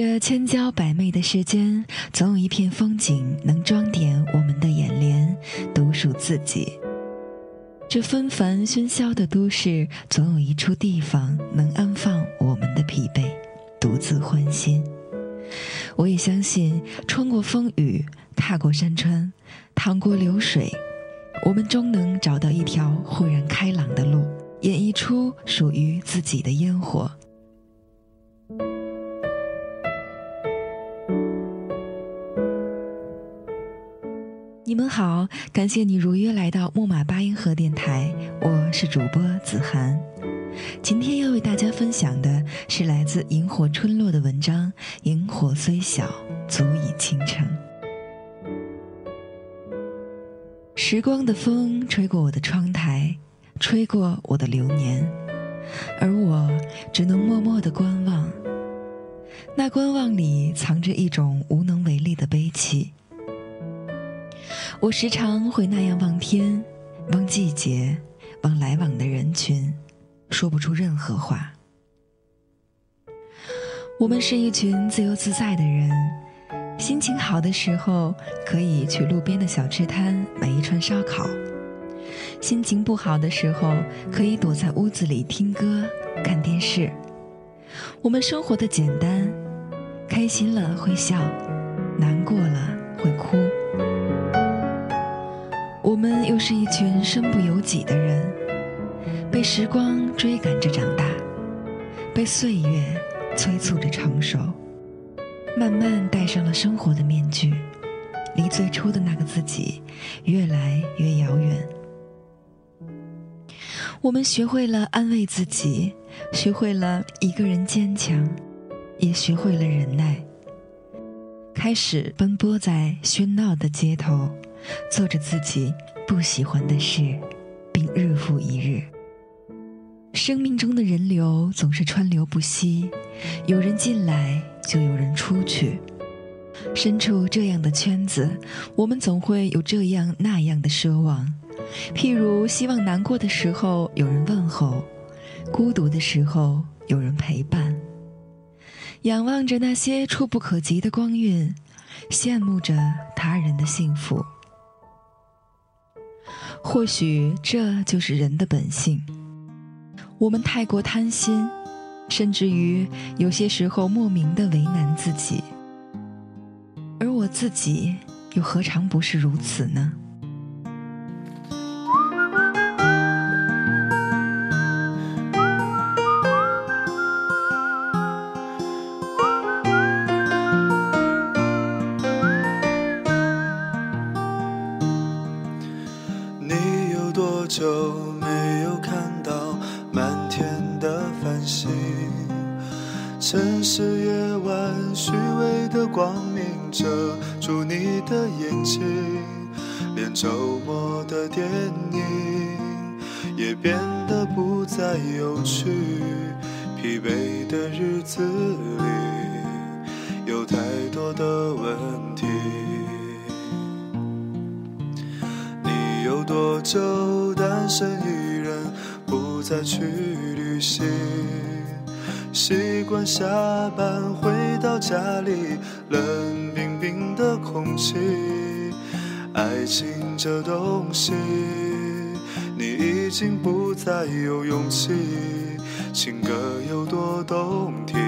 这千娇百媚的世间，总有一片风景能装点我们的眼帘，独属自己。这纷繁喧嚣的都市，总有一处地方能安放我们的疲惫，独自欢心。我也相信，穿过风雨，踏过山川，淌过流水，我们终能找到一条豁然开朗的路，演绎出属于自己的烟火。们好，感谢你如约来到木马八音盒电台，我是主播子涵。今天要为大家分享的是来自萤火春落的文章《萤火虽小，足以倾城》。时光的风吹过我的窗台，吹过我的流年，而我只能默默的观望。那观望里藏着一种无能为力的悲戚。我时常会那样望天，望季节，望来往的人群，说不出任何话。我们是一群自由自在的人，心情好的时候可以去路边的小吃摊买一串烧烤；心情不好的时候可以躲在屋子里听歌、看电视。我们生活的简单，开心了会笑，难过了会哭。我们又是一群身不由己的人，被时光追赶着长大，被岁月催促着成熟，慢慢戴上了生活的面具，离最初的那个自己越来越遥远。我们学会了安慰自己，学会了一个人坚强，也学会了忍耐，开始奔波在喧闹的街头。做着自己不喜欢的事，并日复一日。生命中的人流总是川流不息，有人进来就有人出去。身处这样的圈子，我们总会有这样那样的奢望，譬如希望难过的时候有人问候，孤独的时候有人陪伴。仰望着那些触不可及的光晕，羡慕着他人的幸福。或许这就是人的本性。我们太过贪心，甚至于有些时候莫名的为难自己。而我自己又何尝不是如此呢？我的电影也变得不再有趣。疲惫的日子里有太多的问题。你有多久？单身一人，不再去旅行，习惯下班回到家里，冷冰冰的空气。爱情这东西，你已经不再有勇气。情歌有多动听，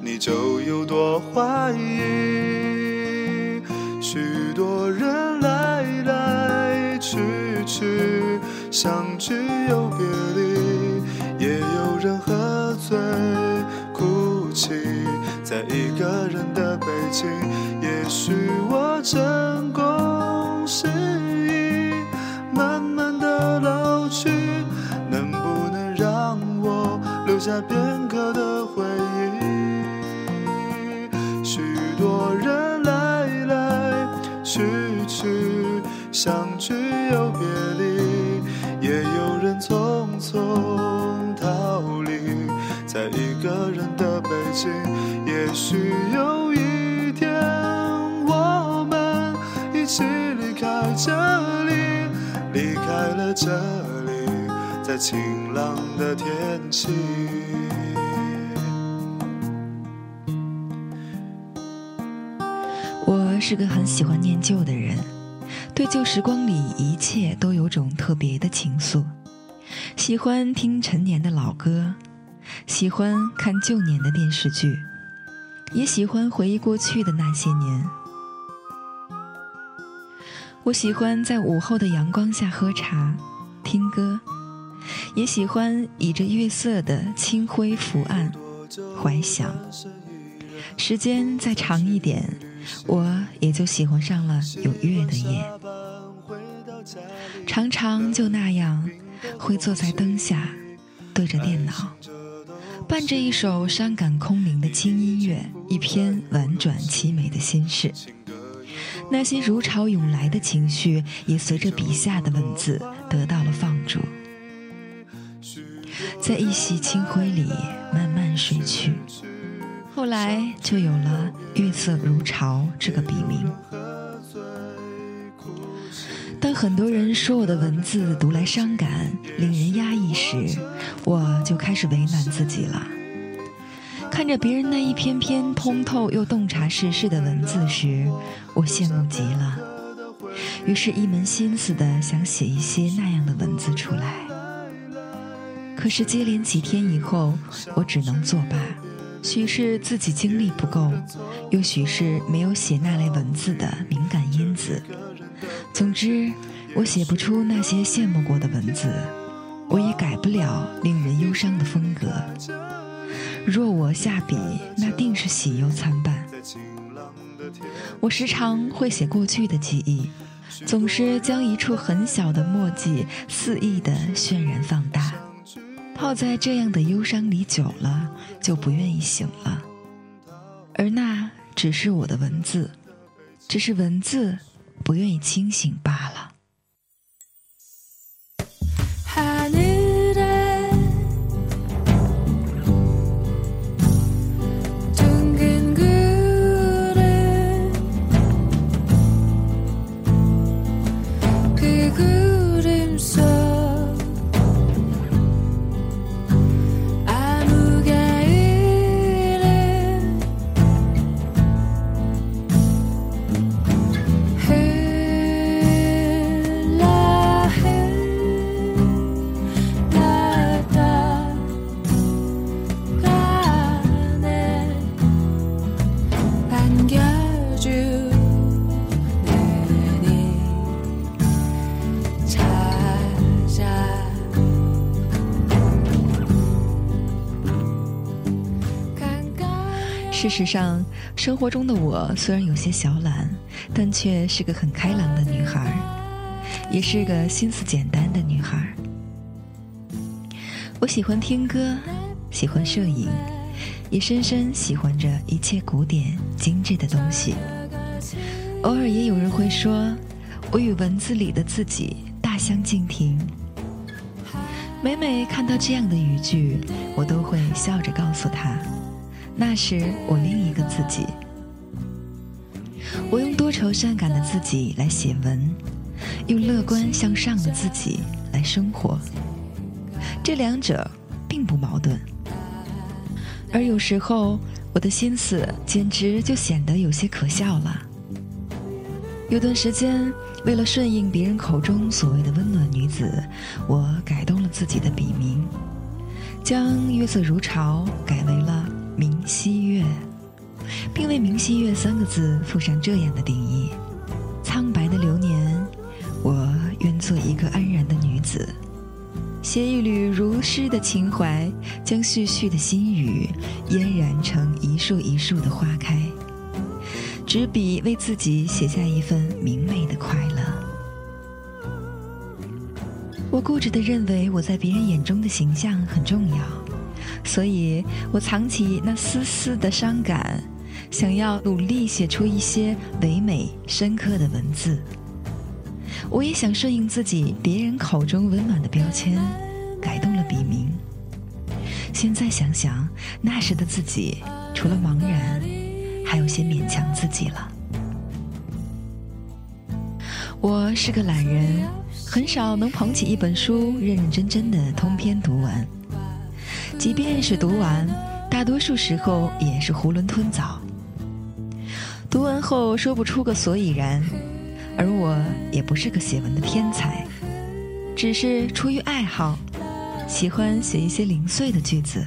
你就有多怀疑。许多人来来去。去相聚又别离，也有人喝醉哭泣，在一个人的北京。许我成功失已慢慢的老去能不能让我留下片刻的回忆许多人来来去去相聚又别离也有人匆匆逃离在一个人的北京也许这里，离开了这里，在晴朗的天气。我是个很喜欢念旧的人，对旧时光里一切都有种特别的情愫。喜欢听陈年的老歌，喜欢看旧年的电视剧，也喜欢回忆过去的那些年。我喜欢在午后的阳光下喝茶、听歌，也喜欢倚着月色的清辉伏案怀想。时间再长一点，我也就喜欢上了有月的夜。常常就那样，会坐在灯下，对着电脑，伴着一首伤感空灵的轻音乐，一篇婉转凄美的心事。那些如潮涌来的情绪，也随着笔下的文字得到了放逐，在一袭清辉里慢慢睡去。后来就有了“月色如潮”这个笔名。当很多人说我的文字读来伤感、令人压抑时，我就开始为难自己了。看着别人那一篇篇通透又洞察世事的文字时，我羡慕极了，于是，一门心思的想写一些那样的文字出来。可是接连几天以后，我只能作罢。许是自己精力不够，又许是没有写那类文字的敏感因子。总之，我写不出那些羡慕过的文字，我也改不了令人忧伤的风格。若我下笔，那定是喜忧参半。我时常会写过去的记忆，总是将一处很小的墨迹肆意的渲染放大。泡在这样的忧伤里久了，就不愿意醒了。而那只是我的文字，只是文字不愿意清醒罢了。事实上，生活中的我虽然有些小懒，但却是个很开朗的女孩，也是个心思简单的女孩。我喜欢听歌，喜欢摄影，也深深喜欢着一切古典精致的东西。偶尔也有人会说，我与文字里的自己大相径庭。每每看到这样的语句，我都会笑着告诉他。那是我另一个自己，我用多愁善感的自己来写文，用乐观向上的自己来生活，这两者并不矛盾。而有时候，我的心思简直就显得有些可笑了。有段时间，为了顺应别人口中所谓的温暖女子，我改动了自己的笔名，将“月色如潮”改为了。明溪月，并为“明溪月”三个字附上这样的定义：苍白的流年，我愿做一个安然的女子，携一缕如诗的情怀，将絮絮的心语嫣然成一树一树的花开。执笔为自己写下一份明媚的快乐。我固执地认为，我在别人眼中的形象很重要。所以我藏起那丝丝的伤感，想要努力写出一些唯美深刻的文字。我也想顺应自己别人口中温暖的标签，改动了笔名。现在想想，那时的自己，除了茫然，还有些勉强自己了。我是个懒人，很少能捧起一本书认认真真的通篇读完。即便是读完，大多数时候也是囫囵吞枣。读完后说不出个所以然，而我也不是个写文的天才，只是出于爱好，喜欢写一些零碎的句子。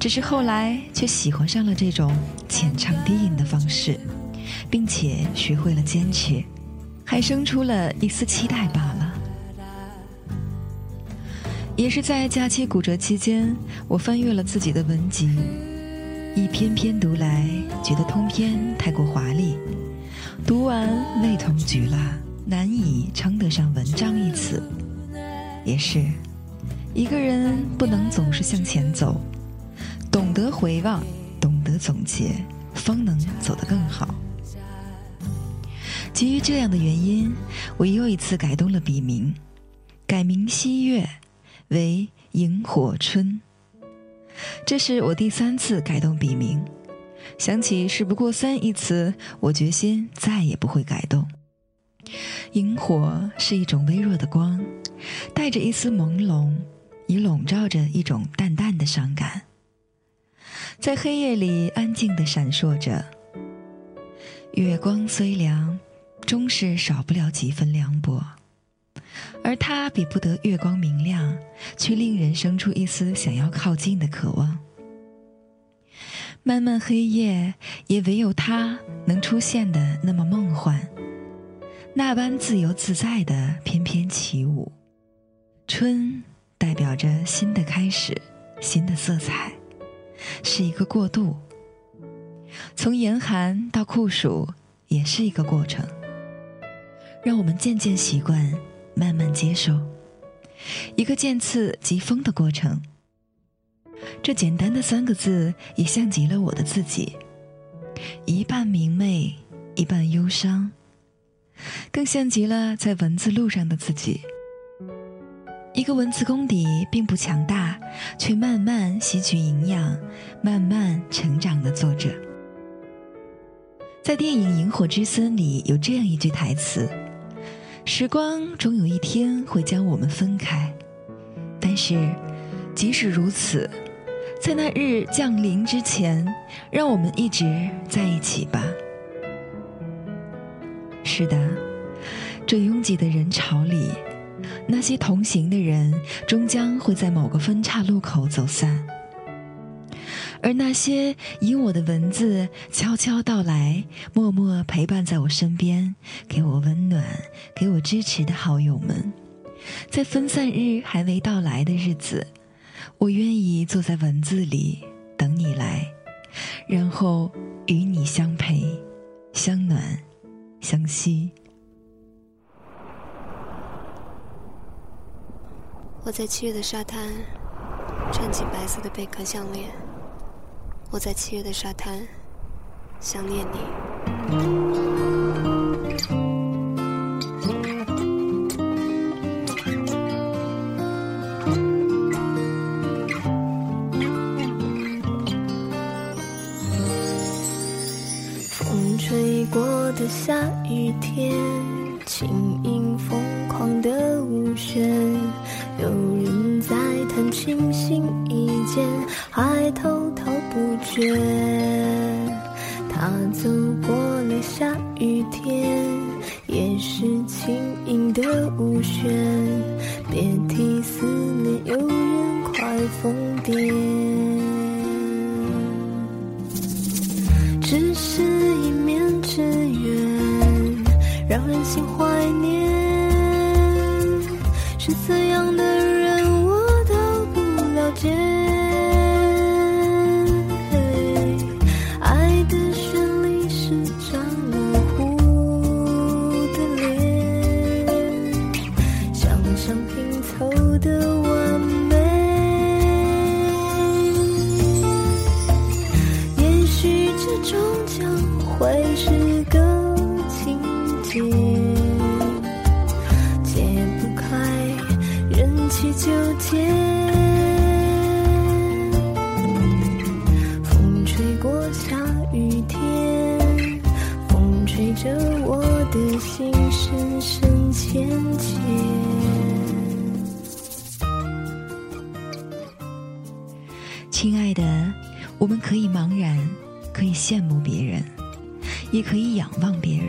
只是后来却喜欢上了这种浅唱低吟的方式，并且学会了坚持。还生出了一丝期待罢了。也是在假期骨折期间，我翻阅了自己的文集，一篇篇读来，觉得通篇太过华丽，读完味同嚼蜡，难以称得上文章一词。也是，一个人不能总是向前走，懂得回望，懂得总结，方能走得更好。基于这样的原因，我又一次改动了笔名，改名西月为萤火春。这是我第三次改动笔名，想起“事不过三”一词，我决心再也不会改动。萤火是一种微弱的光，带着一丝朦胧，已笼罩着一种淡淡的伤感，在黑夜里安静地闪烁着。月光虽凉。终是少不了几分凉薄，而它比不得月光明亮，却令人生出一丝想要靠近的渴望。漫漫黑夜，也唯有它能出现的那么梦幻，那般自由自在的翩翩起舞。春代表着新的开始，新的色彩，是一个过渡。从严寒到酷暑，也是一个过程。让我们渐渐习惯，慢慢接受，一个渐次即风的过程。这简单的三个字，也像极了我的自己，一半明媚，一半忧伤，更像极了在文字路上的自己。一个文字功底并不强大，却慢慢吸取营养，慢慢成长的作者。在电影《萤火之森》里有这样一句台词。时光终有一天会将我们分开，但是，即使如此，在那日降临之前，让我们一直在一起吧。是的，这拥挤的人潮里，那些同行的人终将会在某个分岔路口走散。而那些以我的文字悄悄到来、默默陪伴在我身边、给我温暖、给我支持的好友们，在分散日还未到来的日子，我愿意坐在文字里等你来，然后与你相陪、相暖、相惜。我在七月的沙滩，穿起白色的贝壳项链。我在七月的沙滩，想念你。风吹过的下雨天，也是轻盈的舞旋。别提思念，有人快疯癫。只是一面之缘，让人心怀念。是怎样亲爱的，我们可以茫然，可以羡慕别人，也可以仰望别人，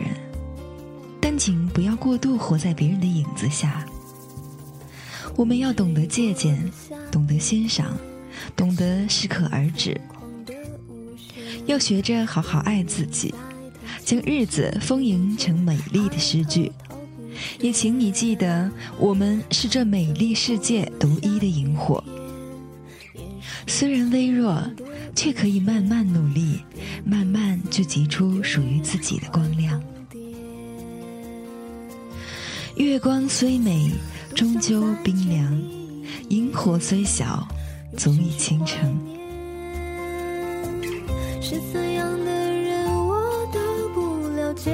但请不要过度活在别人的影子下。我们要懂得借鉴，懂得欣赏，懂得适可而止，要学着好好爱自己，将日子丰盈成美丽的诗句。也请你记得，我们是这美丽世界独一的萤火。虽然微弱，却可以慢慢努力，慢慢聚集出属于自己的光亮。月光虽美，终究冰凉；萤火虽小，足以倾城。是怎样的人，我都不了解。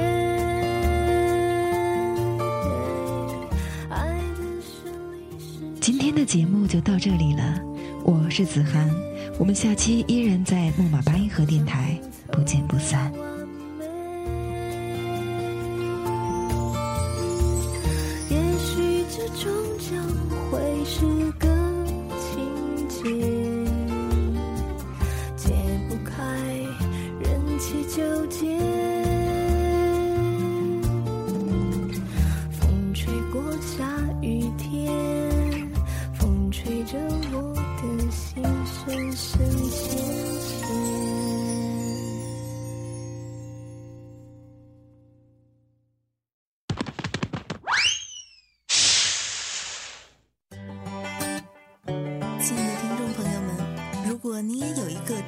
今天的节目就到这里了，我是子涵，我们下期依然在木马八音盒电台，不见不散。